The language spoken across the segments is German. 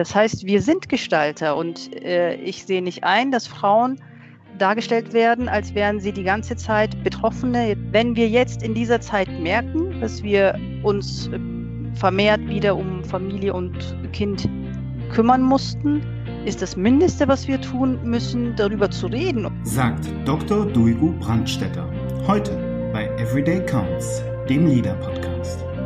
Das heißt, wir sind Gestalter und äh, ich sehe nicht ein, dass Frauen dargestellt werden, als wären sie die ganze Zeit Betroffene. Wenn wir jetzt in dieser Zeit merken, dass wir uns äh, vermehrt wieder um Familie und Kind kümmern mussten, ist das Mindeste, was wir tun müssen, darüber zu reden. Sagt Dr. Duigu Brandstetter. Heute bei Everyday Counts, dem Leader-Podcast.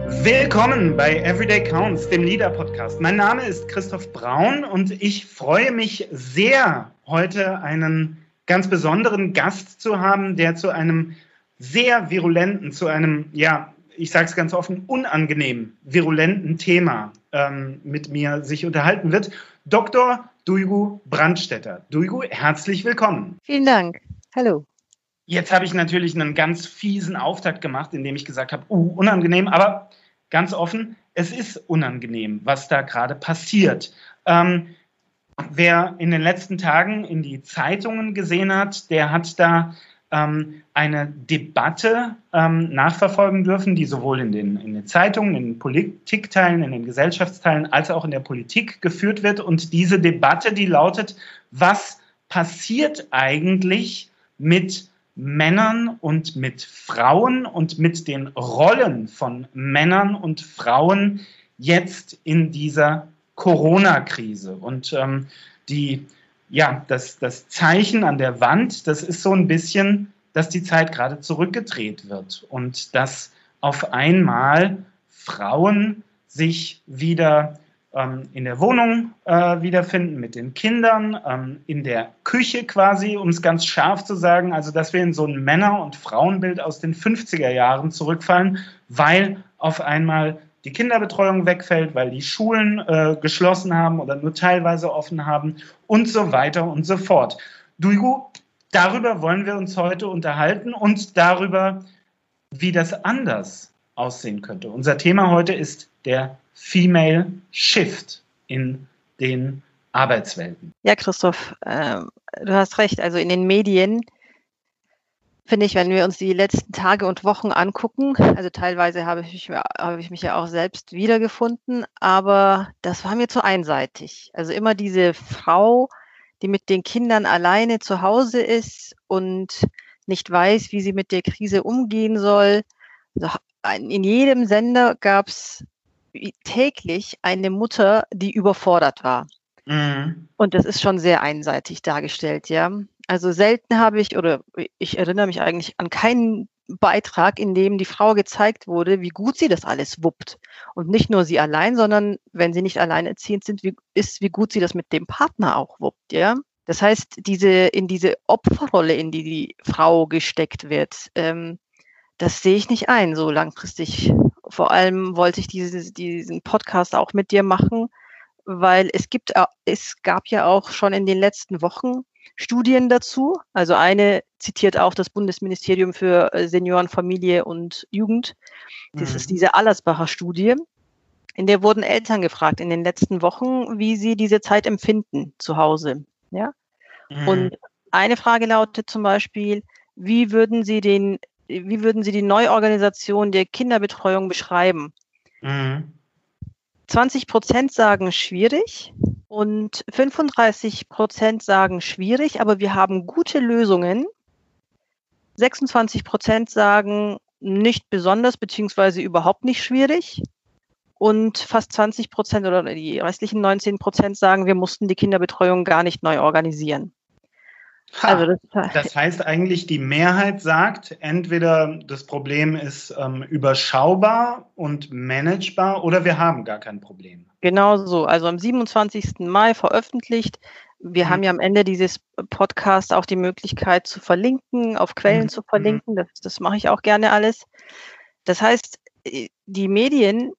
Willkommen bei Everyday Counts, dem Leader-Podcast. Mein Name ist Christoph Braun und ich freue mich sehr, heute einen ganz besonderen Gast zu haben, der zu einem sehr virulenten, zu einem, ja, ich sage es ganz offen, unangenehm virulenten Thema ähm, mit mir sich unterhalten wird. Dr. Duigu Brandstetter. Duigu, herzlich willkommen. Vielen Dank. Hallo. Jetzt habe ich natürlich einen ganz fiesen Auftakt gemacht, indem ich gesagt habe, uh, unangenehm, aber ganz offen, es ist unangenehm, was da gerade passiert. Ähm, wer in den letzten Tagen in die Zeitungen gesehen hat, der hat da ähm, eine Debatte ähm, nachverfolgen dürfen, die sowohl in den, in den Zeitungen, in den Politikteilen, in den Gesellschaftsteilen als auch in der Politik geführt wird. Und diese Debatte, die lautet, was passiert eigentlich mit Männern und mit Frauen und mit den Rollen von Männern und Frauen jetzt in dieser Corona-Krise. Und ähm, die ja, das, das Zeichen an der Wand, das ist so ein bisschen, dass die Zeit gerade zurückgedreht wird und dass auf einmal Frauen sich wieder ähm, in der Wohnung äh, wiederfinden mit den Kindern, ähm, in der Küche quasi, um es ganz scharf zu sagen, also dass wir in so ein Männer- und Frauenbild aus den 50er Jahren zurückfallen, weil auf einmal die Kinderbetreuung wegfällt, weil die Schulen äh, geschlossen haben oder nur teilweise offen haben und so weiter und so fort. Duigu, darüber wollen wir uns heute unterhalten und darüber, wie das anders aussehen könnte. Unser Thema heute ist der Female Shift in den Arbeitswelten. Ja, Christoph, äh, du hast recht. Also in den Medien finde ich, wenn wir uns die letzten Tage und Wochen angucken, also teilweise habe ich, mich, habe ich mich ja auch selbst wiedergefunden, aber das war mir zu einseitig. Also immer diese Frau, die mit den Kindern alleine zu Hause ist und nicht weiß, wie sie mit der Krise umgehen soll. Also in jedem Sender gab es täglich eine Mutter, die überfordert war. Mhm. Und das ist schon sehr einseitig dargestellt, ja. Also selten habe ich, oder ich erinnere mich eigentlich an keinen Beitrag, in dem die Frau gezeigt wurde, wie gut sie das alles wuppt. Und nicht nur sie allein, sondern wenn sie nicht alleinerziehend sind, wie, ist, wie gut sie das mit dem Partner auch wuppt, ja. Das heißt, diese, in diese Opferrolle, in die die Frau gesteckt wird, ähm, das sehe ich nicht ein, so langfristig. Vor allem wollte ich diese, diesen Podcast auch mit dir machen, weil es gibt, es gab ja auch schon in den letzten Wochen Studien dazu. Also eine zitiert auch das Bundesministerium für äh, Senioren, Familie und Jugend. Das mhm. ist diese Allersbacher Studie. In der wurden Eltern gefragt in den letzten Wochen, wie sie diese Zeit empfinden zu Hause. Ja? Mhm. Und eine Frage lautet zum Beispiel, wie würden Sie den, wie würden Sie die Neuorganisation der Kinderbetreuung beschreiben? Mhm. 20 Prozent sagen schwierig, und 35 Prozent sagen schwierig, aber wir haben gute Lösungen. 26 Prozent sagen nicht besonders beziehungsweise überhaupt nicht schwierig. Und fast 20 Prozent oder die restlichen 19 Prozent sagen, wir mussten die Kinderbetreuung gar nicht neu organisieren. Ha, also das, das, heißt eigentlich, die Mehrheit sagt, entweder das Problem ist ähm, überschaubar und managebar oder wir haben gar kein Problem. Genau so. Also am 27. Mai veröffentlicht. Wir mhm. haben ja am Ende dieses Podcasts auch die Möglichkeit zu verlinken, auf Quellen mhm. zu verlinken. Das, das mache ich auch gerne alles. Das heißt, äh, die Medien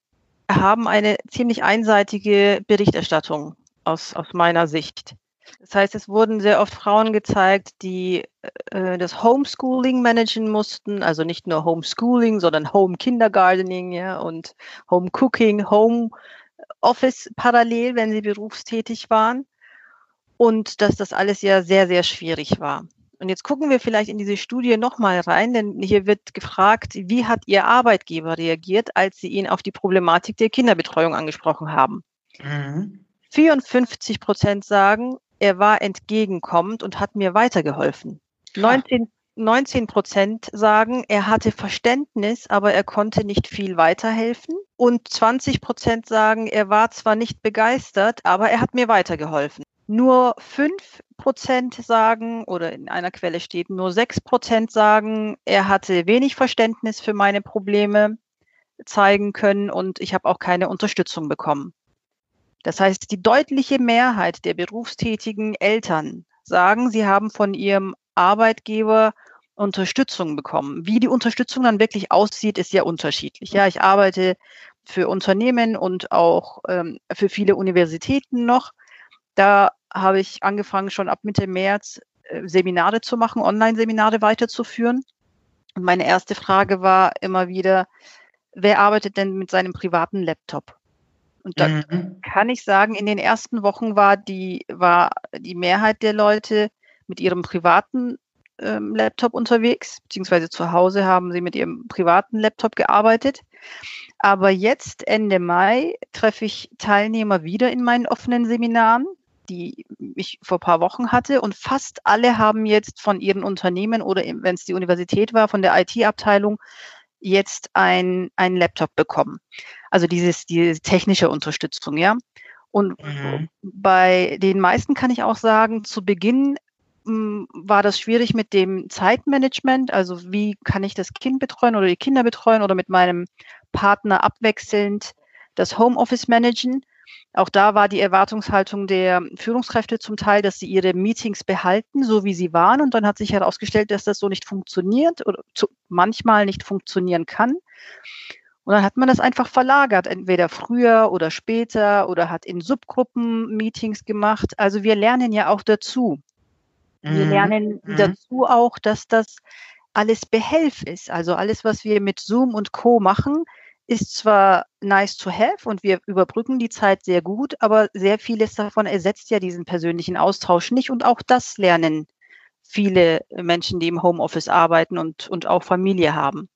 haben eine ziemlich einseitige Berichterstattung aus, aus meiner Sicht. Das heißt, es wurden sehr oft Frauen gezeigt, die äh, das Homeschooling managen mussten, also nicht nur Homeschooling, sondern Home Kindergartening ja, und Home Cooking, Home Office parallel, wenn sie berufstätig waren. Und dass das alles ja sehr, sehr schwierig war. Und jetzt gucken wir vielleicht in diese Studie nochmal rein, denn hier wird gefragt, wie hat Ihr Arbeitgeber reagiert, als Sie ihn auf die Problematik der Kinderbetreuung angesprochen haben? Mhm. 54 Prozent sagen, er war entgegenkommend und hat mir weitergeholfen. 19, 19 Prozent sagen, er hatte Verständnis, aber er konnte nicht viel weiterhelfen. Und 20 Prozent sagen, er war zwar nicht begeistert, aber er hat mir weitergeholfen. Nur 5 Prozent sagen, oder in einer Quelle steht, nur 6 Prozent sagen, er hatte wenig Verständnis für meine Probleme zeigen können und ich habe auch keine Unterstützung bekommen. Das heißt, die deutliche Mehrheit der berufstätigen Eltern sagen, sie haben von ihrem Arbeitgeber Unterstützung bekommen. Wie die Unterstützung dann wirklich aussieht, ist sehr unterschiedlich. Ja, ich arbeite für Unternehmen und auch ähm, für viele Universitäten noch. Da habe ich angefangen, schon ab Mitte März äh, Seminare zu machen, Online-Seminare weiterzuführen. Und meine erste Frage war immer wieder, wer arbeitet denn mit seinem privaten Laptop? Und da mhm. kann ich sagen, in den ersten Wochen war die, war die Mehrheit der Leute mit ihrem privaten ähm, Laptop unterwegs, beziehungsweise zu Hause haben sie mit ihrem privaten Laptop gearbeitet. Aber jetzt, Ende Mai, treffe ich Teilnehmer wieder in meinen offenen Seminaren, die ich vor ein paar Wochen hatte. Und fast alle haben jetzt von ihren Unternehmen oder wenn es die Universität war, von der IT-Abteilung jetzt ein, ein Laptop bekommen. Also dieses, diese technische Unterstützung, ja. Und mhm. bei den meisten kann ich auch sagen, zu Beginn hm, war das schwierig mit dem Zeitmanagement. Also wie kann ich das Kind betreuen oder die Kinder betreuen oder mit meinem Partner abwechselnd das Homeoffice managen. Auch da war die Erwartungshaltung der Führungskräfte zum Teil, dass sie ihre Meetings behalten, so wie sie waren. Und dann hat sich herausgestellt, dass das so nicht funktioniert oder manchmal nicht funktionieren kann. Und dann hat man das einfach verlagert, entweder früher oder später oder hat in Subgruppen Meetings gemacht. Also wir lernen ja auch dazu. Wir mhm. lernen mhm. dazu auch, dass das alles Behelf ist. Also alles, was wir mit Zoom und Co machen, ist zwar nice to have und wir überbrücken die Zeit sehr gut, aber sehr vieles davon ersetzt ja diesen persönlichen Austausch nicht und auch das lernen viele Menschen, die im Homeoffice arbeiten und, und auch Familie haben.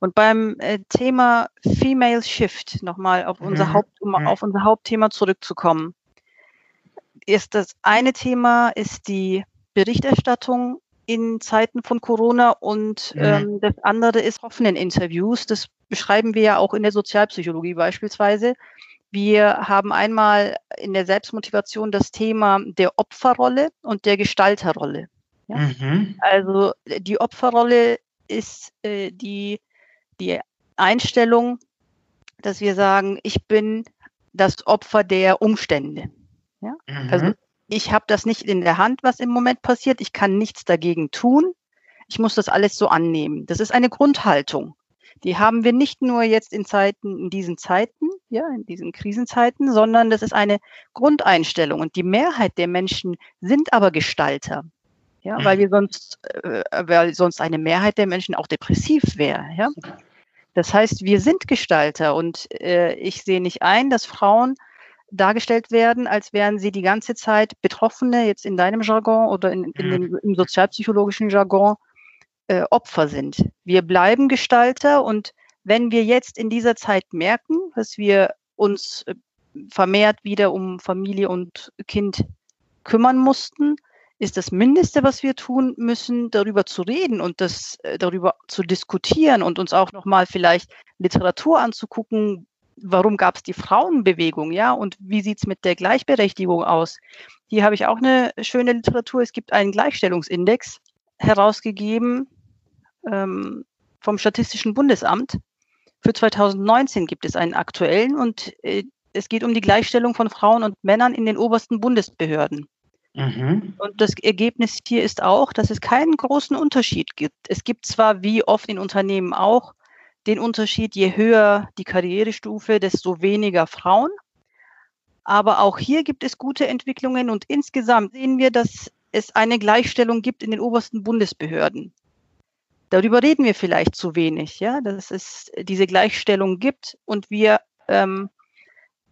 Und beim äh, Thema Female Shift, nochmal auf unser, mhm. Haupt, um mhm. auf unser Hauptthema zurückzukommen, ist das eine Thema ist die Berichterstattung in Zeiten von Corona und mhm. ähm, das andere ist offenen Interviews. Das beschreiben wir ja auch in der Sozialpsychologie beispielsweise. Wir haben einmal in der Selbstmotivation das Thema der Opferrolle und der Gestalterrolle. Ja? Mhm. Also die Opferrolle ist äh, die, die Einstellung, dass wir sagen, ich bin das Opfer der Umstände. Ja? Mhm. Also ich habe das nicht in der Hand, was im Moment passiert. Ich kann nichts dagegen tun. Ich muss das alles so annehmen. Das ist eine Grundhaltung. Die haben wir nicht nur jetzt in Zeiten, in diesen Zeiten, ja, in diesen Krisenzeiten, sondern das ist eine Grundeinstellung. Und die Mehrheit der Menschen sind aber Gestalter. Ja, weil wir sonst, äh, weil sonst eine Mehrheit der Menschen auch depressiv wäre. Ja. Das heißt, wir sind Gestalter und äh, ich sehe nicht ein, dass Frauen dargestellt werden, als wären sie die ganze Zeit Betroffene, jetzt in deinem Jargon oder in, in dem, im sozialpsychologischen Jargon, äh, Opfer sind. Wir bleiben Gestalter und wenn wir jetzt in dieser Zeit merken, dass wir uns äh, vermehrt wieder um Familie und Kind kümmern mussten, ist das Mindeste, was wir tun müssen, darüber zu reden und das äh, darüber zu diskutieren und uns auch nochmal vielleicht Literatur anzugucken, warum gab es die Frauenbewegung, ja, und wie sieht es mit der Gleichberechtigung aus? Hier habe ich auch eine schöne Literatur. Es gibt einen Gleichstellungsindex herausgegeben ähm, vom Statistischen Bundesamt. Für 2019 gibt es einen aktuellen und äh, es geht um die Gleichstellung von Frauen und Männern in den obersten Bundesbehörden. Mhm. Und das Ergebnis hier ist auch, dass es keinen großen Unterschied gibt. Es gibt zwar, wie oft in Unternehmen auch, den Unterschied, je höher die Karrierestufe, desto weniger Frauen. Aber auch hier gibt es gute Entwicklungen und insgesamt sehen wir, dass es eine Gleichstellung gibt in den obersten Bundesbehörden. Darüber reden wir vielleicht zu wenig, ja, dass es diese Gleichstellung gibt und wir ähm,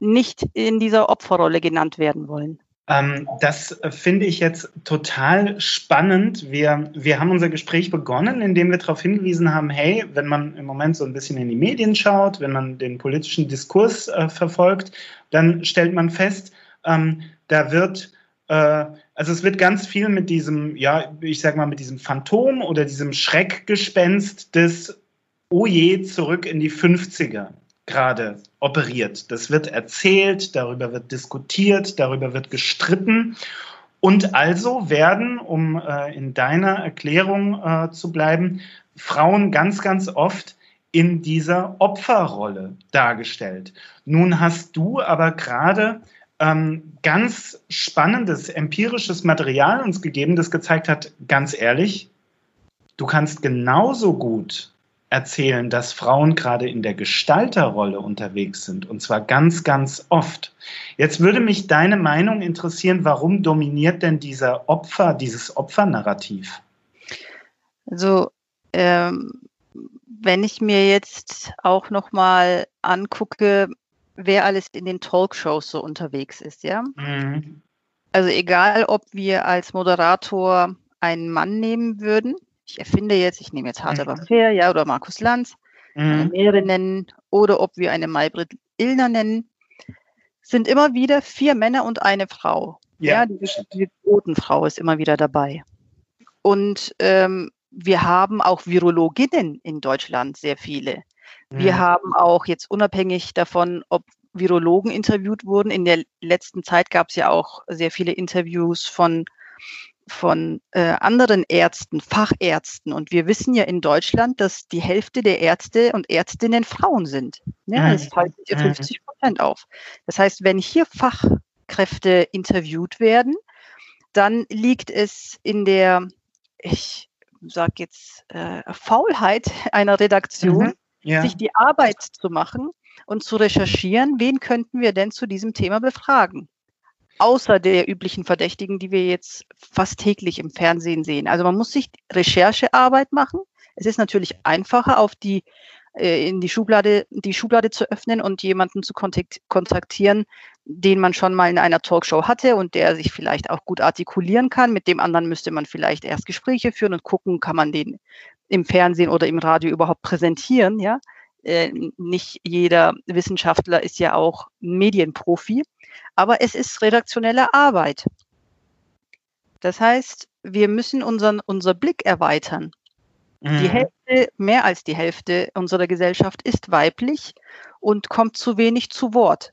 nicht in dieser Opferrolle genannt werden wollen. Ähm, das finde ich jetzt total spannend. Wir, wir haben unser Gespräch begonnen, indem wir darauf hingewiesen haben, hey, wenn man im Moment so ein bisschen in die Medien schaut, wenn man den politischen Diskurs äh, verfolgt, dann stellt man fest, Ähm, da wird äh, also es wird ganz viel mit diesem, ja, ich sag mal, mit diesem Phantom oder diesem Schreckgespenst des Oh zurück in die 50er gerade operiert. Das wird erzählt, darüber wird diskutiert, darüber wird gestritten. Und also werden, um äh, in deiner Erklärung äh, zu bleiben, Frauen ganz, ganz oft in dieser Opferrolle dargestellt. Nun hast du aber gerade ähm, ganz spannendes empirisches Material uns gegeben, das gezeigt hat, ganz ehrlich, du kannst genauso gut erzählen, dass Frauen gerade in der Gestalterrolle unterwegs sind, und zwar ganz, ganz oft. Jetzt würde mich deine Meinung interessieren, warum dominiert denn dieser Opfer, dieses Opfernarrativ? Also, ähm, wenn ich mir jetzt auch noch mal angucke, wer alles in den Talkshows so unterwegs ist, ja. Mhm. Also egal, ob wir als Moderator einen Mann nehmen würden, ich erfinde jetzt, ich nehme jetzt Hart aber mhm. fair, ja, oder Markus Lanz, mhm. Meere nennen, oder ob wir eine Maybrit Illner nennen, sind immer wieder vier Männer und eine Frau. Ja, ja die, die Quotenfrau ist immer wieder dabei. Und ähm, wir haben auch Virologinnen in Deutschland, sehr viele. Wir mhm. haben auch jetzt unabhängig davon, ob Virologen interviewt wurden, in der letzten Zeit gab es ja auch sehr viele Interviews von, von äh, anderen Ärzten, Fachärzten. Und wir wissen ja in Deutschland, dass die Hälfte der Ärzte und Ärztinnen Frauen sind. Ja, mhm. das teilt sich 50 Prozent auf. Das heißt, wenn hier Fachkräfte interviewt werden, dann liegt es in der, ich sage jetzt, äh, Faulheit einer Redaktion, mhm ja. sich die Arbeit zu machen und zu recherchieren, wen könnten wir denn zu diesem Thema befragen? Außer der üblichen Verdächtigen, die wir jetzt fast täglich im Fernsehen sehen. Also man muss sich Recherchearbeit machen. Es ist natürlich einfacher, auf die äh, in die Schublade, die Schublade zu öffnen und jemanden zu kontaktieren, den man schon mal in einer Talkshow hatte und der sich vielleicht auch gut artikulieren kann. Mit dem anderen müsste man vielleicht erst Gespräche führen und gucken, kann man den im Fernsehen oder im Radio überhaupt präsentieren, ja. Äh, nicht jeder Wissenschaftler ist ja auch Medienprofi, aber es ist redaktionelle Arbeit. Das heißt, wir müssen unseren, unser Blick erweitern. Mhm. Die Hälfte, mehr als die Hälfte unserer Gesellschaft ist weiblich und kommt zu wenig zu Wort.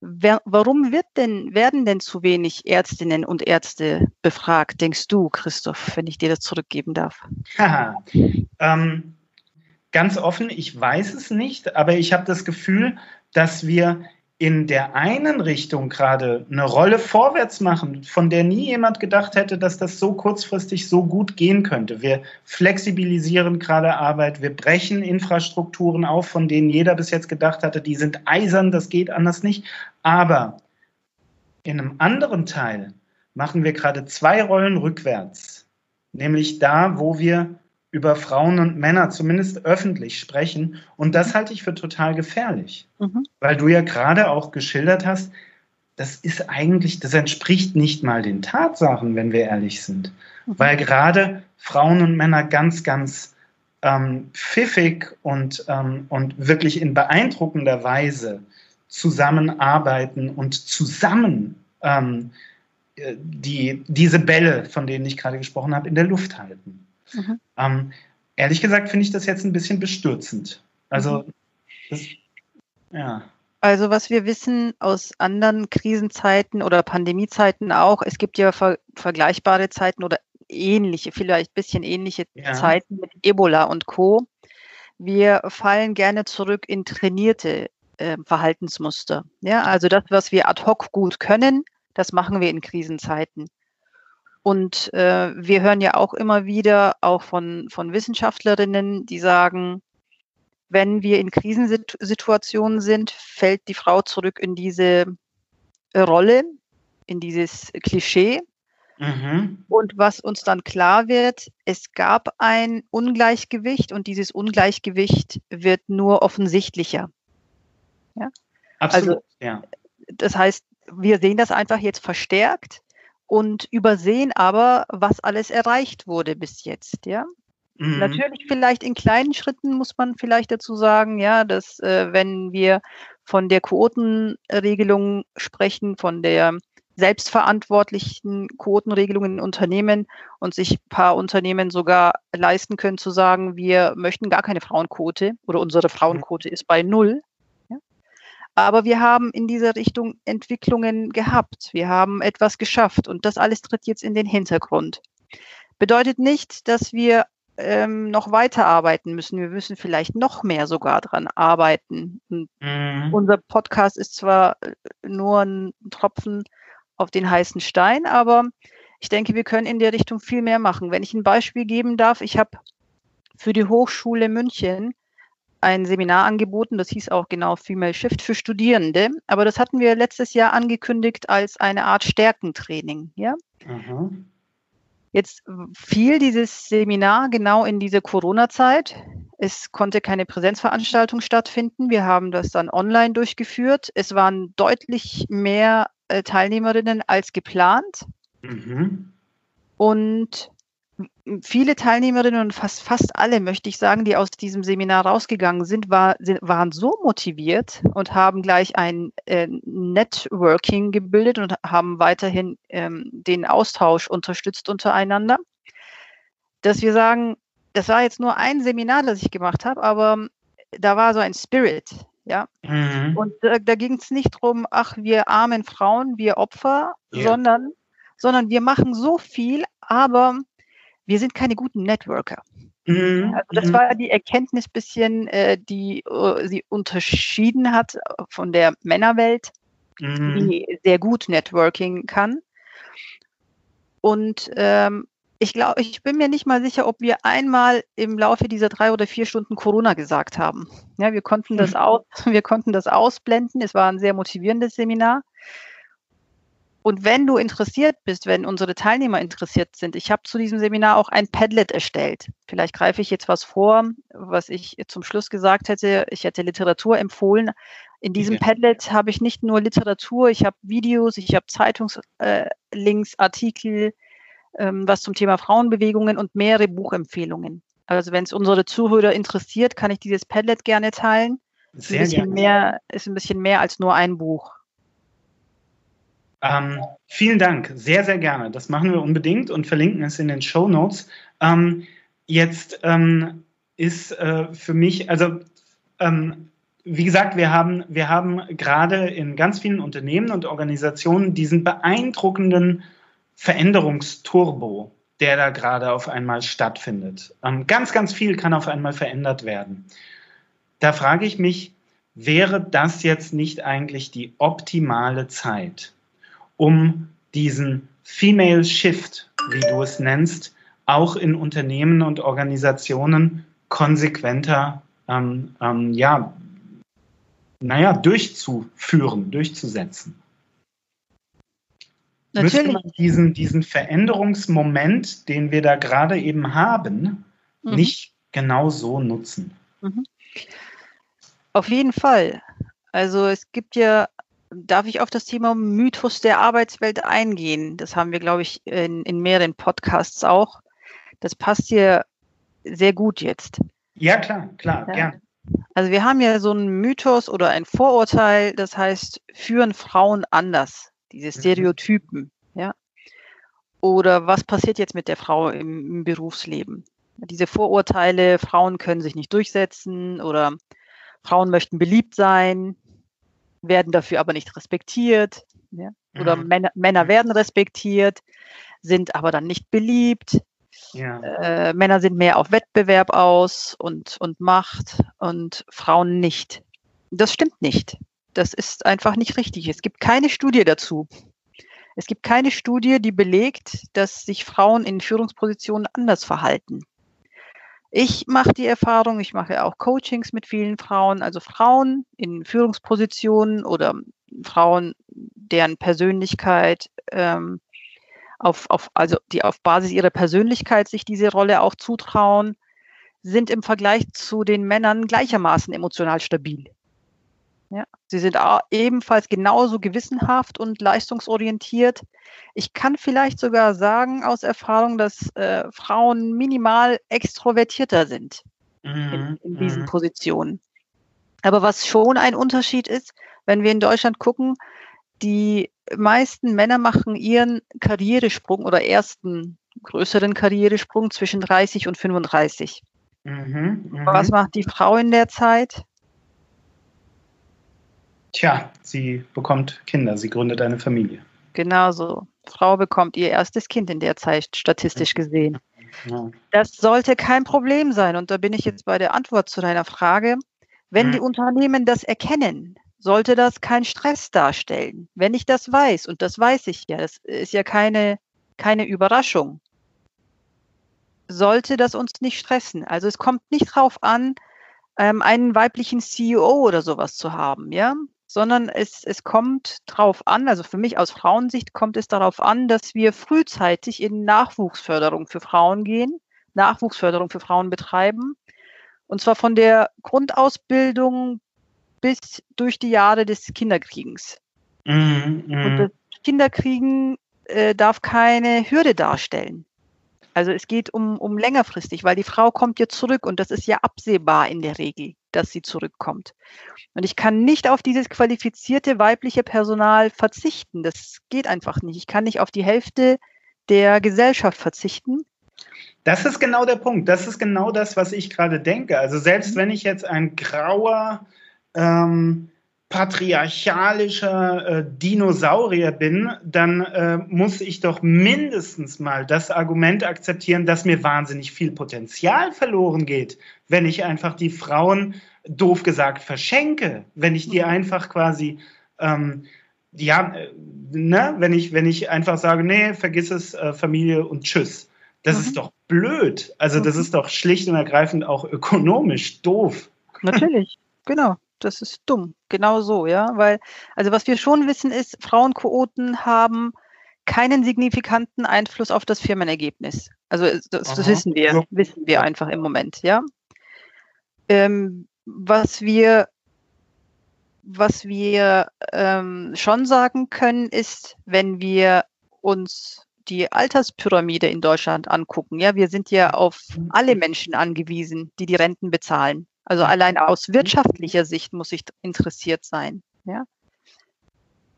Wer, warum wird denn, werden denn zu wenig Ärztinnen und Ärzte befragt, denkst du, Christoph, wenn ich dir das zurückgeben darf? Ähm, ganz offen, ich weiß es nicht, aber ich habe das Gefühl, dass wir in der einen Richtung gerade eine Rolle vorwärts machen, von der nie jemand gedacht hätte, dass das so kurzfristig so gut gehen könnte. Wir flexibilisieren gerade Arbeit, wir brechen Infrastrukturen auf, von denen jeder bis jetzt gedacht hatte, die sind eisern, das geht anders nicht. Aber in einem anderen Teil machen wir gerade zwei Rollen rückwärts, nämlich da, wo wir über Frauen und Männer zumindest öffentlich sprechen. Und das halte ich für total gefährlich, mhm. weil du ja gerade auch geschildert hast, das ist eigentlich, das entspricht nicht mal den Tatsachen, wenn wir ehrlich sind. Mhm. Weil gerade Frauen und Männer ganz, ganz ähm, pfiffig und, ähm, und wirklich in beeindruckender Weise zusammenarbeiten und zusammen ähm, äh, die, diese Bälle, von denen ich gerade gesprochen habe, in der Luft halten. Mhm. Ähm, ehrlich gesagt finde ich das jetzt ein bisschen bestürzend. Also, mhm. das, ja. Also was wir wissen aus anderen Krisenzeiten oder Pandemiezeiten auch, es gibt ja ver vergleichbare Zeiten oder ähnliche, vielleicht ein bisschen ähnliche ja. Zeiten mit Ebola und Co. Wir fallen gerne zurück in trainierte äh, Verhaltensmuster. Ja, also das, was wir ad hoc gut können, das machen wir in Krisenzeiten. Und äh, wir hören ja auch immer wieder, auch von, von Wissenschaftlerinnen, die sagen, wenn wir in Krisensituationen sind, fällt die Frau zurück in diese Rolle, in dieses Klischee. Mhm. Und was uns dann klar wird, es gab ein Ungleichgewicht und dieses Ungleichgewicht wird nur offensichtlicher. Ja? Absolut, also, ja. Das heißt, wir sehen das einfach jetzt verstärkt und übersehen aber, was alles erreicht wurde bis jetzt, ja. Mhm. Natürlich vielleicht in kleinen Schritten muss man vielleicht dazu sagen, ja, dass äh, wenn wir von der Quotenregelung sprechen, von der selbstverantwortlichen Quotenregelungen in Unternehmen und sich ein paar Unternehmen sogar leisten können zu sagen, wir möchten gar keine Frauenquote oder unsere Frauenquote ist bei null. Aber wir haben in dieser Richtung Entwicklungen gehabt. Wir haben etwas geschafft und das alles tritt jetzt in den Hintergrund. Bedeutet nicht, dass wir ähm, noch weiterarbeiten müssen. Wir müssen vielleicht noch mehr sogar dran arbeiten. Mhm. Unser Podcast ist zwar äh, nur ein Tropfen auf den heißen Stein, aber ich denke, wir können in der Richtung viel mehr machen. Wenn ich ein Beispiel geben darf, ich habe für die Hochschule München ein Seminar angeboten, das hieß auch genau Female Shift für Studierende, aber das hatten wir letztes Jahr angekündigt als eine Art Stärkentraining, ja. Mhm. Jetzt fiel dieses Seminar genau in diese Corona-Zeit. Es konnte keine Präsenzveranstaltung stattfinden. Wir haben das dann online durchgeführt. Es waren deutlich mehr äh, Teilnehmerinnen als geplant. Mhm. Und viele Teilnehmerinnen und fast, fast alle, möchte ich sagen, die aus diesem Seminar rausgegangen sind, war, sind waren so motiviert und haben gleich ein äh, Networking gebildet und haben weiterhin ähm, den Austausch unterstützt untereinander, dass wir sagen, das war jetzt nur ein Seminar, das ich gemacht habe, aber da war so ein Spirit, ja. Mhm. Und da, da ging es nicht darum, ach, wir armen Frauen, wir Opfer, yeah. sondern, sondern wir machen so viel, aber wir sind keine guten Networker. Mhm. Also das mhm. war die Erkenntnis bisschen, äh, die äh, sie unterschieden hat von der Männerwelt, mhm. die sehr gut Networking kann. Und ähm, ich glaube, ich bin mir nicht mal sicher, ob wir einmal im Laufe dieser drei oder vier Stunden Corona gesagt haben. Ja, wir konnten das, mhm. aus, wir konnten das ausblenden. Es war ein sehr motivierendes Seminar. Und wenn du interessiert bist, wenn unsere Teilnehmer interessiert sind, ich habe zu diesem Seminar auch ein Padlet erstellt. Vielleicht greife ich jetzt was vor, was ich zum Schluss gesagt hätte. Ich hätte Literatur empfohlen. In diesem okay. Padlet habe ich nicht nur Literatur, ich habe Videos, ich habe Zeitungslinks, äh, Artikel, ähm, was zum Thema Frauenbewegungen und mehrere Buchempfehlungen. Also wenn es unsere Zuhörer interessiert, kann ich dieses Padlet gerne teilen. Sehr ein bisschen gerne. mehr, ist ein bisschen mehr als nur ein Buch. Ähm, vielen Dank, sehr, sehr gerne. Das machen wir unbedingt und verlinken es in den Show Notes. Ähm, jetzt ähm, ist äh, für mich, also ähm, wie gesagt, wir haben, wir haben gerade in ganz vielen Unternehmen und Organisationen diesen beeindruckenden Veränderungsturbo, der da gerade auf einmal stattfindet. Ähm, ganz, ganz viel kann auf einmal verändert werden. Da frage ich mich, wäre das jetzt nicht eigentlich die optimale Zeit? Um diesen Female Shift, wie du es nennst, auch in Unternehmen und Organisationen konsequenter ähm, ähm, ja, naja, durchzuführen, durchzusetzen. Natürlich. Müsste man diesen, diesen Veränderungsmoment, den wir da gerade eben haben, mhm. nicht genau so nutzen. Mhm. Auf jeden Fall. Also es gibt ja darf ich auf das Thema Mythos der Arbeitswelt eingehen. Das haben wir, glaube ich, in, in mehreren Podcasts auch. Das passt hier sehr gut jetzt. Ja, klar, klar, ja. gern. Also wir haben ja so einen Mythos oder ein Vorurteil, das heißt, führen Frauen anders, diese mhm. Stereotypen, mhm. ja. Oder was passiert jetzt mit der Frau im, im Berufsleben? Diese Vorurteile, Frauen können sich nicht durchsetzen oder Frauen möchten beliebt sein, werden dafür aber nicht respektiert. Ja? Oder mhm. Männer, Männer werden respektiert, sind aber dann nicht beliebt. Ja. Äh, Männer sind mehr auf Wettbewerb aus und, und Macht und Frauen nicht. Das stimmt nicht. Das ist einfach nicht richtig. Es gibt keine Studie dazu. Es gibt keine Studie, die belegt, dass sich Frauen in Führungspositionen anders verhalten. Ich mache die Erfahrung, ich mache auch Coachings mit vielen Frauen, also Frauen in Führungspositionen oder Frauen, deren Persönlichkeit ähm, auf, auf, also die auf Basis ihrer Persönlichkeit sich diese Rolle auch zutrauen, sind im Vergleich zu den Männern gleichermaßen emotional stabil. Ja, sie sind ebenfalls genauso gewissenhaft und leistungsorientiert. Ich kann vielleicht sogar sagen aus Erfahrung, dass äh, Frauen minimal extrovertierter sind mhm. in, in, diesen mhm. Positionen. Aber was schon ein Unterschied ist, wenn wir in Deutschland gucken, die meisten Männer machen ihren Karrieresprung oder ersten größeren Karrieresprung zwischen 30 und 35. Mhm, mh. Was macht die Frau in der Zeit? Tja, sie bekommt Kinder, sie gründet eine Familie. Genau so. Frau bekommt ihr erstes Kind in der Zeit, statistisch gesehen. Ja. Das sollte kein Problem sein. Und da bin ich jetzt bei der Antwort zu deiner Frage. Wenn mhm. die Unternehmen das erkennen, sollte das kein Stress darstellen. Wenn ich das weiß, und das weiß ich ja, das ist ja keine, keine Überraschung, sollte das uns nicht stressen. Also es kommt nicht drauf an, ähm, einen weiblichen CEO oder sowas zu haben, ja, sondern es, es kommt drauf an, also für mich aus Frauensicht kommt es darauf an, dass wir frühzeitig in Nachwuchsförderung für Frauen gehen, Nachwuchsförderung für Frauen betreiben, und zwar von der Grundausbildung bis durch die Jahre des Kinderkriegens. Mhm, und mhm. das Kinderkriegen äh, darf keine Hürde darstellen. Also es geht um, um längerfristig, weil die Frau kommt ja zurück und das ist ja absehbar in der Regel, dass sie zurückkommt. Und ich kann nicht auf dieses qualifizierte weibliche Personal verzichten. Das geht einfach nicht. Ich kann nicht auf die Hälfte der Gesellschaft verzichten. Das ist genau der Punkt. Das ist genau das, was ich gerade denke. Also selbst mhm. wenn ich jetzt ein grauer ähm, patriarchalischer äh, Dinosaurier bin, dann äh, muss ich doch mindestens mal das Argument akzeptieren, dass mir wahnsinnig viel Potenzial verloren geht, wenn ich einfach die Frauen, doof gesagt, verschenke, wenn ich die einfach quasi, ähm, ja, äh, ne, wenn ich, wenn ich einfach sage, nee, vergiss es, äh, Familie und tschüss. Das mhm. ist doch blöd. Also das mhm. ist doch schlicht und ergreifend auch ökonomisch doof. Natürlich, genau das ist dumm. Genau so, ja. Weil, also was wir schon wissen ist, Frauenquoten haben keinen signifikanten Einfluss auf das Firmenergebnis. Also äh, das, das wissen wir, ja. wissen wir einfach im Moment, ja. Ähm, was wir, was wir ähm, schon sagen können, ist, wenn wir uns die Alterspyramide in Deutschland angucken, ja, wir sind ja auf alle Menschen angewiesen, die die Renten bezahlen. Also allein aus wirtschaftlicher Sicht muss ich interessiert sein. Ja.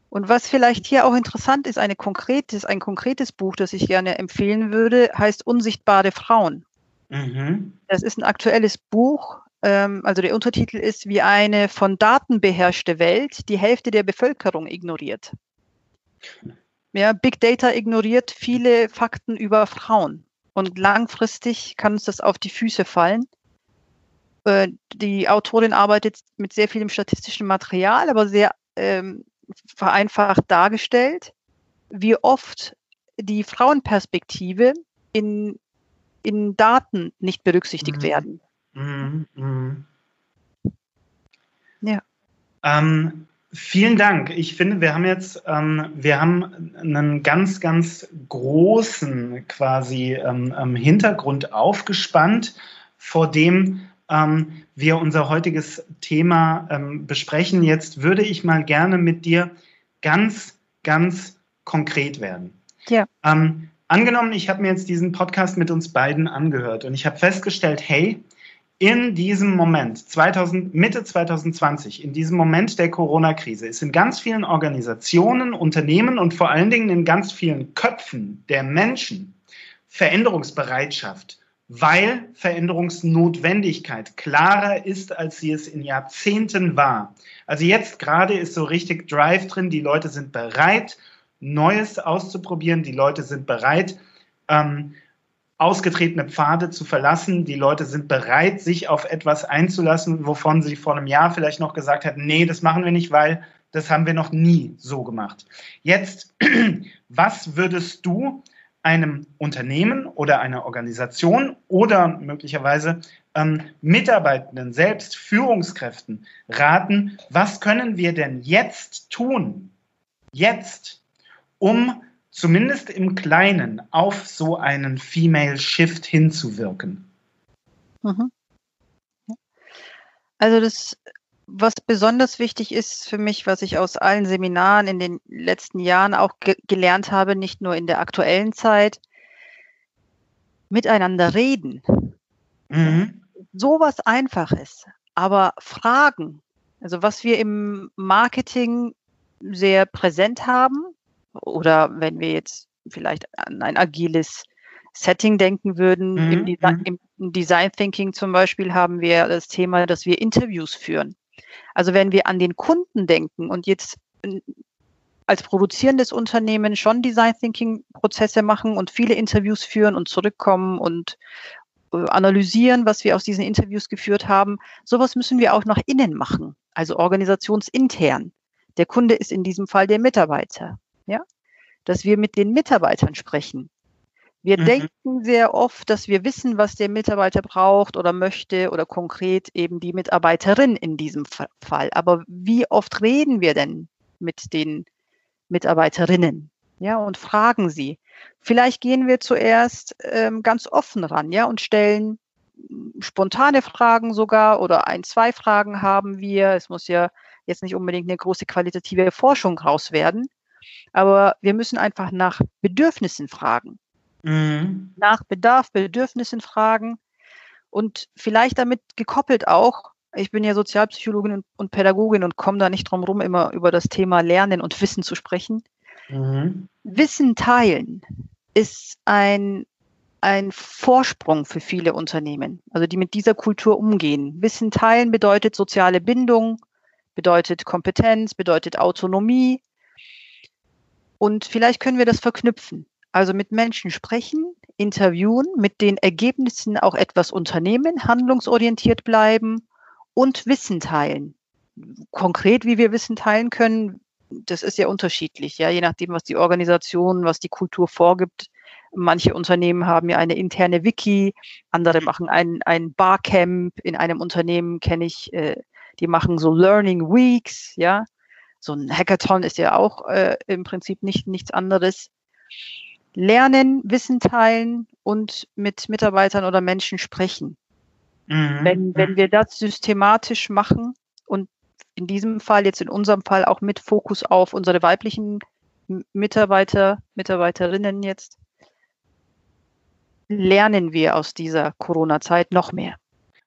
Und was vielleicht hier auch interessant ist, eine konkretes, ein konkretes Buch, das ich gerne empfehlen würde, heißt Unsichtbare Frauen. Mhm. Das ist ein aktuelles Buch. Ähm, also der Untertitel ist, wie eine von Daten beherrschte Welt die Hälfte der Bevölkerung ignoriert. Ja, Big Data ignoriert viele Fakten über Frauen. Und langfristig kann uns das auf die Füße fallen. Äh, die Autorin arbeitet mit sehr vielem statistischen Material, aber sehr ähm, vereinfacht dargestellt, wie oft die Frauenperspektive in, in Daten nicht berücksichtigt mhm. werden. Mhm. Mhm. Ja. Ähm, vielen Dank. Ich finde, wir haben jetzt, ähm, wir haben einen ganz, ganz großen quasi ähm, ähm Hintergrund aufgespannt, vor dem ähm, wir unser heutiges Thema ähm, besprechen. Jetzt würde ich mal gerne mit dir ganz, ganz konkret werden. Ja. Ähm, angenommen, ich habe mir jetzt diesen Podcast mit uns beiden angehört und ich habe festgestellt, hey, in diesem Moment, 2000, Mitte 2020, in diesem Moment der Corona-Krise, ist in ganz vielen Organisationen, Unternehmen und vor allen Dingen in ganz vielen Köpfen der Menschen Veränderungsbereitschaft weil Veränderungsnotwendigkeit klarer ist, als sie es in Jahrzehnten war. Also jetzt gerade ist so richtig Drive drin, die Leute sind bereit, Neues auszuprobieren, die Leute sind bereit, ähm, ausgetretene Pfade zu verlassen, die Leute sind bereit, sich auf etwas einzulassen, wovon sie vor einem Jahr vielleicht noch gesagt hätten, nee, das machen wir nicht, weil das haben wir noch nie so gemacht. Jetzt, was würdest du einem Unternehmen oder einer Organisation oder möglicherweise ähm, Mitarbeitenden, selbst Führungskräften raten, was können wir denn jetzt tun, jetzt, um zumindest im Kleinen auf so einen Female Shift hinzuwirken? Mhm. Also das was besonders wichtig ist für mich, was ich aus allen Seminaren in den letzten Jahren auch ge gelernt habe, nicht nur in der aktuellen Zeit, miteinander reden. Mhm. So was Einfaches, aber Fragen Also was wir im Marketing sehr präsent haben oder wenn wir jetzt vielleicht an ein agiles Setting denken würden, mhm. im, Desi mhm. im Design Thinking zum Beispiel haben wir das Thema, dass wir Interviews führen. Also wenn wir an den Kunden denken und jetzt als produzierendes Unternehmen schon Design Thinking Prozesse machen und viele Interviews führen und zurückkommen und äh, analysieren, was wir aus diesen Interviews geführt haben. Sowas müssen wir auch nach innen machen, also organisationsintern. Der Kunde ist in diesem Fall der Mitarbeiter, ja, dass wir mit den Mitarbeitern sprechen. Wir mhm. denken sehr oft, dass wir wissen, was der Mitarbeiter braucht oder möchte oder konkret eben die Mitarbeiterin in diesem Fall. Aber wie oft reden wir denn mit den Mitarbeiterinnen? Ja, und fragen sie. Vielleicht gehen wir zuerst ähm, ganz offen ran, ja, und stellen spontane Fragen sogar oder ein, zwei Fragen haben wir. Es muss ja jetzt nicht unbedingt eine große qualitative Forschung raus werden, aber wir müssen einfach nach Bedürfnissen fragen. Mhm. Nach Bedarf, Bedürfnissen fragen und vielleicht damit gekoppelt auch, ich bin ja Sozialpsychologin und, Pädagogin und komme da nicht drum rum, immer über das Thema Lernen und Wissen zu sprechen. Mhm. Wissen teilen ist ein, ein Vorsprung für viele Unternehmen, also die mit dieser Kultur umgehen. Wissen teilen bedeutet soziale Bindung, bedeutet Kompetenz, bedeutet Autonomie. Und vielleicht können wir das verknüpfen. Also mit Menschen sprechen, interviewen, mit den Ergebnissen auch etwas unternehmen, handlungsorientiert bleiben und Wissen teilen. Konkret, wie wir Wissen teilen können, das ist ja unterschiedlich, ja, je nachdem, was die Organisation, was die Kultur vorgibt. Manche Unternehmen haben ja eine interne Wiki, andere machen ein, ein Barcamp. In einem Unternehmen kenne ich, äh, die machen so Learning Weeks, ja. So ein Hackathon ist ja auch äh, im Prinzip nicht, nichts anderes lernen, Wissen teilen und mit Mitarbeitern oder Menschen sprechen. Mhm. Wenn, wenn wir das systematisch machen und in diesem Fall, jetzt in unserem Fall auch mit Fokus auf unsere weiblichen Mitarbeiter, Mitarbeiterinnen jetzt, lernen wir aus dieser Corona-Zeit noch mehr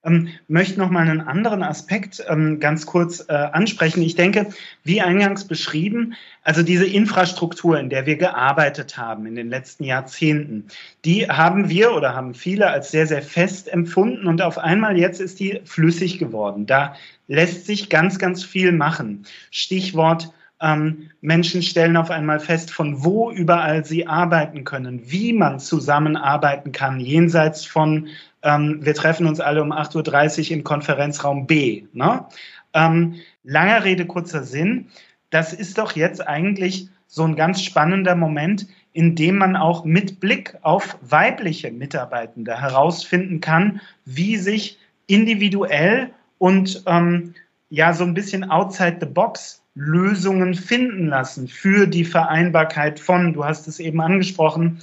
ähm, möchte noch mal einen anderen Aspekt ähm, ganz kurz äh, ansprechen. Ich denke, wie eingangs beschrieben, also diese Infrastruktur, in der wir gearbeitet haben in den letzten Jahrzehnten, die haben wir oder haben viele als sehr, sehr fest empfunden und auf einmal jetzt ist die flüssig geworden. Da lässt sich ganz, ganz viel machen. Stichwort ähm, Menschen stellen auf einmal fest, von wo überall sie arbeiten können, wie man zusammenarbeiten kann, jenseits von ähm, wir treffen uns alle um 8.30 Uhr im Konferenzraum B. Ne? Ähm, langer Rede, kurzer Sinn. Das ist doch jetzt eigentlich so ein ganz spannender Moment, in dem man auch mit Blick auf weibliche Mitarbeitende herausfinden kann, wie sich individuell und ähm, ja so ein bisschen outside the box Lösungen finden lassen für die Vereinbarkeit von, du hast es eben angesprochen,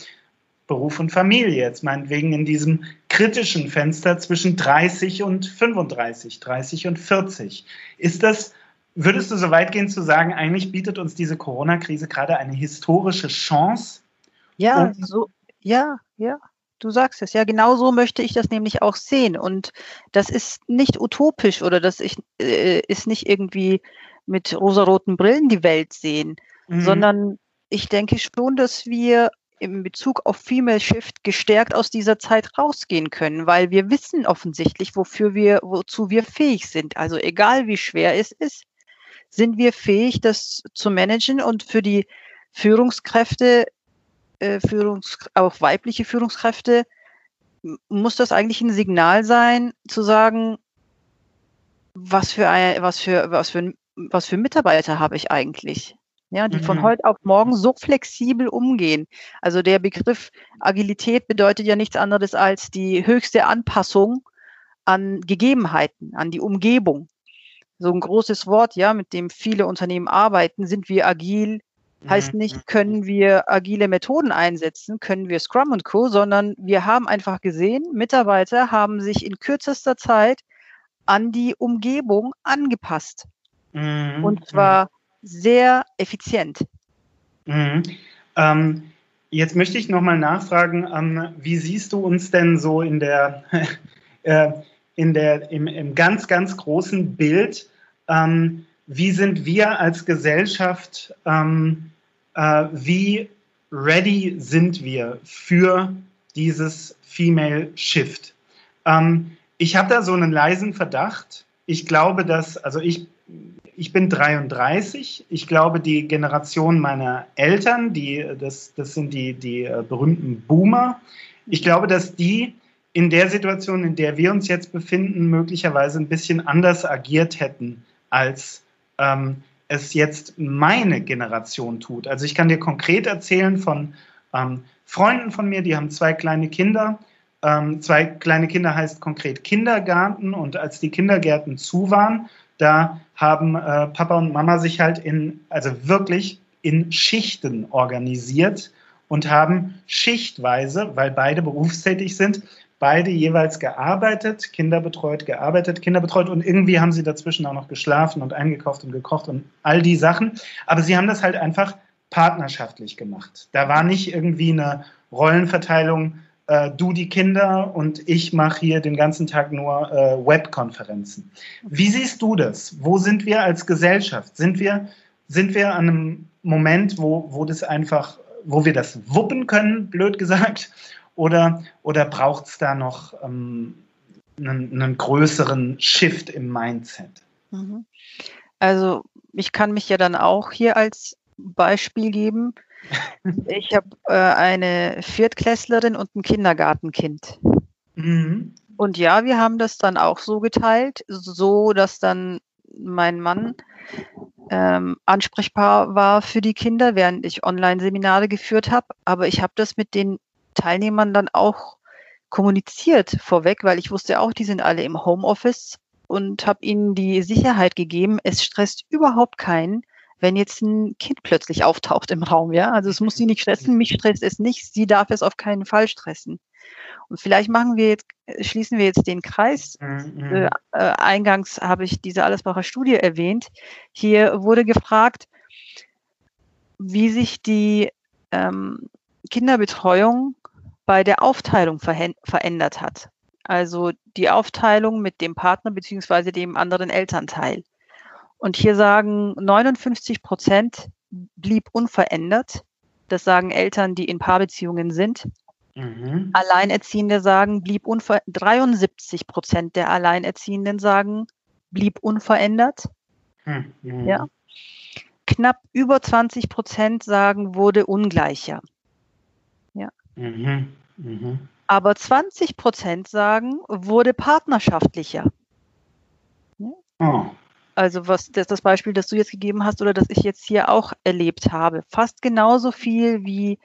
Beruf und Familie, jetzt meinetwegen in diesem kritischen Fenster zwischen 30 und 35, 30 und 40. Ist das, würdest du so weit gehen zu sagen, eigentlich bietet uns diese Corona-Krise gerade eine historische Chance? Ja, so, ja, ja. Du sagst es, ja, genau so möchte ich das nämlich auch sehen. Und das ist nicht utopisch oder das ist, äh, ist nicht irgendwie mit rosaroten Brillen die Welt sehen, mhm. sondern ich denke schon, dass wir in Bezug auf Female Shift gestärkt aus dieser Zeit rausgehen können, weil wir wissen offensichtlich, wofür wir, wozu wir fähig sind. Also egal wie schwer es ist, sind wir fähig, das zu managen und für die Führungskräfte, äh, Führungs auch weibliche Führungskräfte, muss das eigentlich ein Signal sein, zu sagen, was für ein, was für, was für, was für Mitarbeiter habe ich eigentlich? ja, die mhm. von heute auf morgen so flexibel umgehen. Also der Begriff Agilität bedeutet ja nichts anderes als die höchste Anpassung an Gegebenheiten, an die Umgebung. So ein großes Wort, ja, mit dem viele Unternehmen arbeiten. Sind wir agil? Heißt mhm. nicht, können wir agile Methoden einsetzen, können wir Scrum und Co., sondern wir haben einfach gesehen, Mitarbeiter haben sich in kürzester Zeit an die Umgebung angepasst. Mhm. Und zwar sehr effizient. Mhm. Ähm, jetzt möchte ich nochmal nachfragen, ähm, wie siehst du uns denn so in der, äh, in der, im, im ganz, ganz großen Bild ähm, wie sind wir als Gesellschaft, ähm, äh, wie ready sind wir für dieses Female Shift? Ähm, ich habe da so einen leisen Verdacht. Ich glaube, dass, also ich, ich bin 33. Ich glaube, die Generation meiner Eltern, die, das, das sind die, die äh, berühmten Boomer, ich glaube, dass die in der Situation, in der wir uns jetzt befinden, möglicherweise ein bisschen anders agiert hätten, als ähm, es jetzt meine Generation tut. Also ich kann dir konkret erzählen von ähm, Freunden von mir, die haben zwei kleine Kinder. Ähm, zwei kleine Kinder heißt konkret Kindergarten und als die Kindergärten zu waren, da haben äh, Papa und Mama sich halt in, also wirklich in Schichten organisiert und haben schichtweise, weil beide berufstätig sind, beide jeweils gearbeitet, Kinder betreut, gearbeitet, Kinder betreut und irgendwie haben sie dazwischen auch noch geschlafen und eingekauft und gekocht und all die Sachen. Aber sie haben das halt einfach partnerschaftlich gemacht. Da war nicht irgendwie eine Rollenverteilung, äh, du die Kinder und ich mache hier den ganzen Tag nur äh, Webkonferenzen. Wie siehst du das? Wo sind wir als Gesellschaft? Sind wir, sind wir an einem Moment, wo, wo das einfach, wo wir das wuppen können, blöd gesagt? Oder, oder braucht es da noch ähm, einen, einen, größeren Shift im Mindset? Mhm. Also ich kann mich ja dann auch hier als Beispiel geben. Ich habe äh, eine Viertklässlerin und ein Kindergartenkind. Mhm. Und ja, wir haben das dann auch so geteilt, so dass dann mein Mann ähm, ansprechbar war für die Kinder, während ich Online-Seminare geführt habe. Aber ich habe das mit den Teilnehmern dann auch kommuniziert vorweg, weil ich wusste auch, die sind alle im Homeoffice und habe ihnen die Sicherheit gegeben, es stresst überhaupt keinen, wenn jetzt ein Kind plötzlich auftaucht im Raum, ja. Also es muss sie nicht stressen, mich stresst es nicht, sie darf es auf keinen Fall stressen. Und vielleicht machen wir jetzt, schließen wir jetzt den Kreis. Mhm. Äh, äh, eingangs habe ich diese Allesbacher Studie erwähnt. Hier wurde gefragt, wie sich die ähm, Kinderbetreuung bei der Aufteilung verändert hat. Also die Aufteilung mit dem Partner beziehungsweise dem anderen Elternteil. Und hier sagen 59 Prozent blieb unverändert. Das sagen Eltern, die in Paarbeziehungen sind. Mhm. Alleinerziehende sagen, blieb unverändert. 73 Prozent der Alleinerziehenden sagen, blieb unverändert. Mhm. Ja. Knapp über 20 Prozent sagen, wurde ungleicher. Ja. Mhm. Mhm. Aber 20 Prozent sagen, wurde partnerschaftlicher. Ja. Oh. Also was das, das Beispiel, das du jetzt gegeben hast oder das ich jetzt hier auch erlebt habe, fast genauso viel wie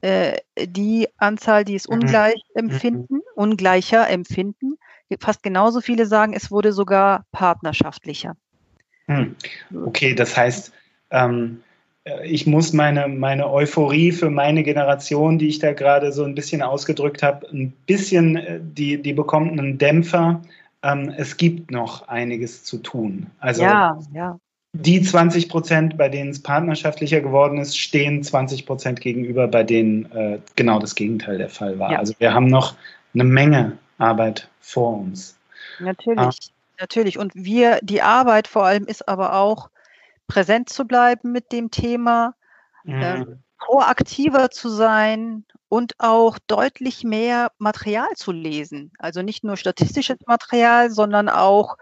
äh, die Anzahl, die es mhm. ungleich mhm. empfinden, ungleicher empfinden. Fast genauso viele sagen, es wurde sogar partnerschaftlicher. Hm. Okay, das heißt, ähm, äh, ich muss meine, meine Euphorie für meine Generation, die ich da gerade so ein bisschen ausgedrückt habe, ein bisschen, äh, die, die bekommt einen Dämpfer. Ähm, es gibt noch einiges zu tun. Also ja, ja. die 20 Prozent, bei denen es partnerschaftlicher geworden ist, stehen 20 Prozent gegenüber, bei denen äh, genau das Gegenteil der Fall war. Ja. Also wir haben noch eine Menge Arbeit vor uns. Natürlich, ah. natürlich. Und wir, die Arbeit vor allem ist aber auch, präsent zu bleiben mit dem Thema, mhm. äh, proaktiver zu sein und auch deutlich mehr Material zu lesen. Also nicht nur statistisches Material, sondern auch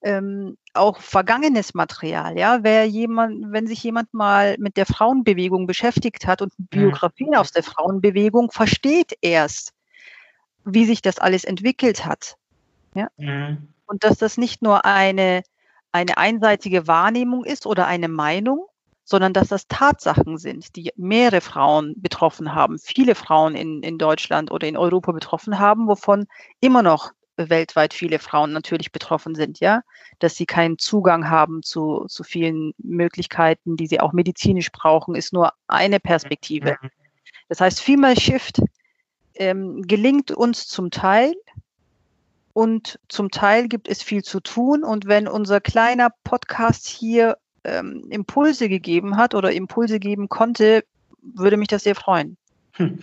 ähm, auch vergangenes Material. Ja, wer jemand, wenn sich jemand mal mit der Frauenbewegung beschäftigt hat und mhm. Biografien mhm. aus der Frauenbewegung, versteht erst, wie sich das alles entwickelt hat. Ja? Mhm. Und dass das nicht nur eine eine einseitige Wahrnehmung ist oder eine Meinung, sondern dass das Tatsachen sind, die mehrere Frauen betroffen haben, viele Frauen in, in Deutschland oder in Europa betroffen haben, wovon immer noch weltweit viele Frauen natürlich betroffen sind, ja, dass sie keinen Zugang haben zu, zu vielen Möglichkeiten, die sie auch medizinisch brauchen, ist nur eine Perspektive. Mhm. Das heißt, Female Shift ähm, gelingt uns zum Teil, und zum Teil gibt es viel zu tun. Und wenn unser kleiner Podcast hier ähm, Impulse gegeben hat oder Impulse geben konnte, würde mich das sehr freuen. Hm.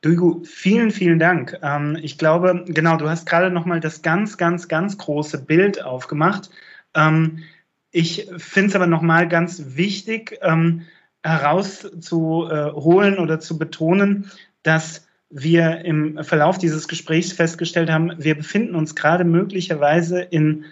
Duigo, vielen, vielen Dank. Ähm, ich glaube, genau, du hast gerade nochmal das ganz, ganz, ganz große Bild aufgemacht. Ähm, Ich finde es aber nochmal ganz wichtig, ähm, herauszuholen oder zu betonen, dass wir im Verlauf dieses Gesprächs festgestellt haben, wir befinden uns gerade möglicherweise in,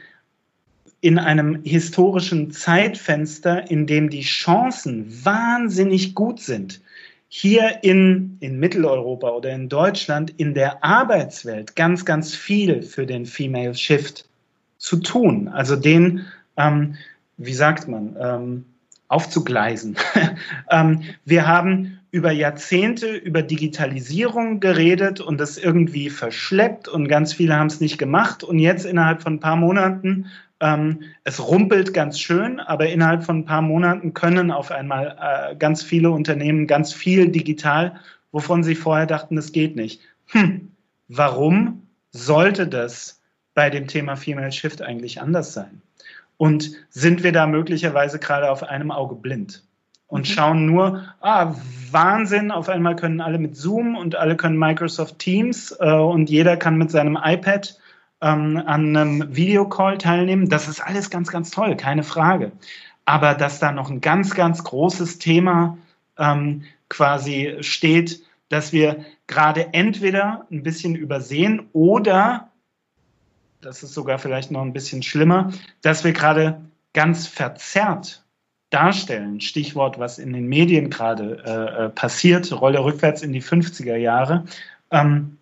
in einem historischen Zeitfenster, in dem die Chancen wahnsinnig gut sind, hier in, in Mitteleuropa oder in Deutschland in der Arbeitswelt ganz, ganz viel für den Female Shift zu tun. Also den, ähm, wie sagt man, ähm, aufzugleisen. ähm, wir haben über Jahrzehnte über Digitalisierung geredet und das irgendwie verschleppt und ganz viele haben es nicht gemacht. Und jetzt innerhalb von ein paar Monaten, ähm, es rumpelt ganz schön, aber innerhalb von ein paar Monaten können auf einmal äh, ganz viele Unternehmen ganz viel digital, wovon sie vorher dachten, das geht nicht. Hm, warum sollte das bei dem Thema Female Shift eigentlich anders sein? Und sind wir da möglicherweise gerade auf einem Auge blind? und mhm. schauen nur, ah, Wahnsinn, auf einmal können alle mit Zoom und alle können Microsoft Teams äh, und jeder kann mit seinem iPad ähm, an einem Videocall teilnehmen. Das ist alles ganz, ganz toll, keine Frage. Aber dass da noch ein ganz, ganz großes Thema ähm, quasi steht, dass wir gerade entweder ein bisschen übersehen oder, das ist sogar vielleicht noch ein bisschen schlimmer, dass wir gerade ganz verzerrt darstellen. Stichwort, was in den Medien gerade äh, äh passiert, Rolle rückwärts in die 50er Jahre. Ähm,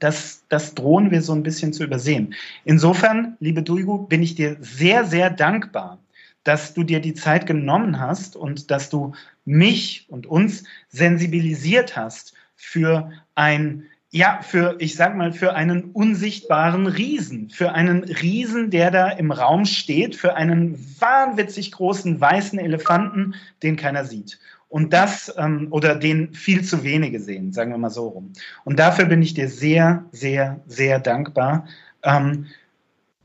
das, das drohen wir so ein bisschen zu übersehen. Insofern, liebe Duigu, bin ich dir sehr, sehr dankbar, dass du dir die Zeit genommen hast und dass du mich und uns sensibilisiert hast für ein ja, für, ich sag mal, für einen unsichtbaren Riesen, für einen Riesen, der da im Raum steht, für einen wahnwitzig großen weißen Elefanten, den keiner sieht. Und das, ähm, oder den viel zu wenige sehen, sagen wir mal so rum. Und dafür bin ich dir sehr, sehr, sehr dankbar, ähm,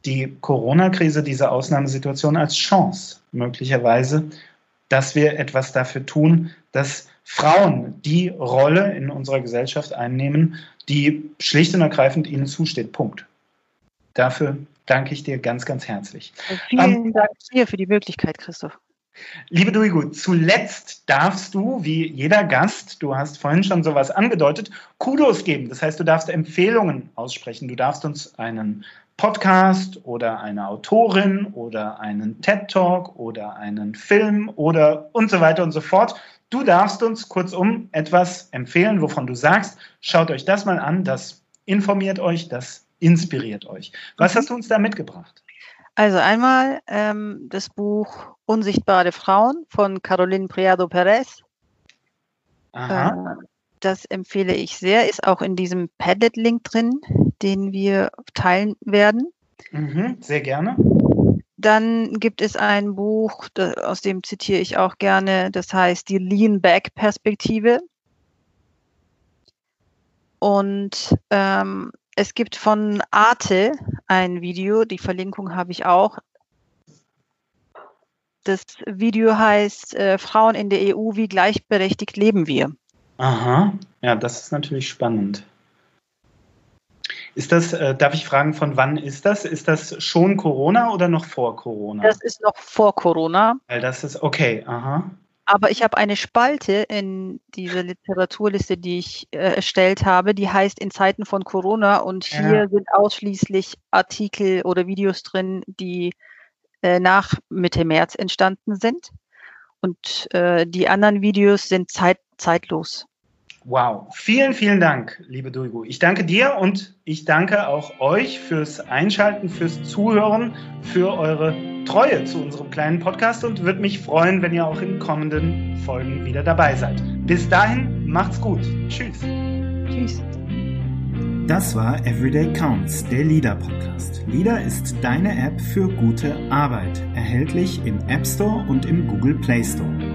die Corona-Krise, diese Ausnahmesituation als Chance möglicherweise, dass wir etwas dafür tun, dass Frauen die Rolle in unserer Gesellschaft einnehmen, die schlicht und ergreifend ihnen zusteht. Punkt. Dafür danke ich dir ganz, ganz herzlich. Vielen ähm, Dank dir für die Möglichkeit, Christoph. Liebe Duigu, zuletzt darfst du, wie jeder Gast, du hast vorhin schon sowas angedeutet, Kudos geben. Das heißt, du darfst Empfehlungen aussprechen. Du darfst uns einen Podcast oder eine Autorin oder einen TED Talk oder einen Film oder und so weiter und so fort Du darfst uns kurzum etwas empfehlen, wovon du sagst, schaut euch das mal an, das informiert euch, das inspiriert euch. Was mhm. hast du uns da mitgebracht? Also einmal ähm, das Buch Unsichtbare Frauen von Caroline Priado Perez. Äh, das empfehle ich sehr, ist auch in diesem Padlet-Link drin, den wir teilen werden. Mhm, sehr gerne. Dann gibt es ein Buch, aus dem zitiere ich auch gerne, das heißt die Lean Back Perspektive. Und ähm, es gibt von Arte ein Video, die Verlinkung habe ich auch. Das Video heißt äh, Frauen in der EU, wie gleichberechtigt leben wir. Aha, ja, das ist natürlich spannend. Ist das, äh, darf ich fragen, von wann ist das? Ist das schon Corona oder noch vor Corona? Das ist noch vor Corona. Weil das ist okay, aha. Aber ich habe eine Spalte in dieser Literaturliste, die ich äh, erstellt habe, die heißt in Zeiten von Corona und hier ja. sind ausschließlich Artikel oder Videos drin, die äh, nach Mitte März entstanden sind. Und äh, die anderen Videos sind zeit zeitlos. Wow, vielen, vielen Dank, liebe Duigu. Ich danke dir und ich danke auch euch fürs Einschalten, fürs Zuhören, für eure Treue zu unserem kleinen Podcast und würde mich freuen, wenn ihr auch in kommenden Folgen wieder dabei seid. Bis dahin, macht's gut. Tschüss. Tschüss. Das war Everyday Counts, der LIDA Podcast. LIDA ist deine App für gute Arbeit, erhältlich im App Store und im Google Play Store.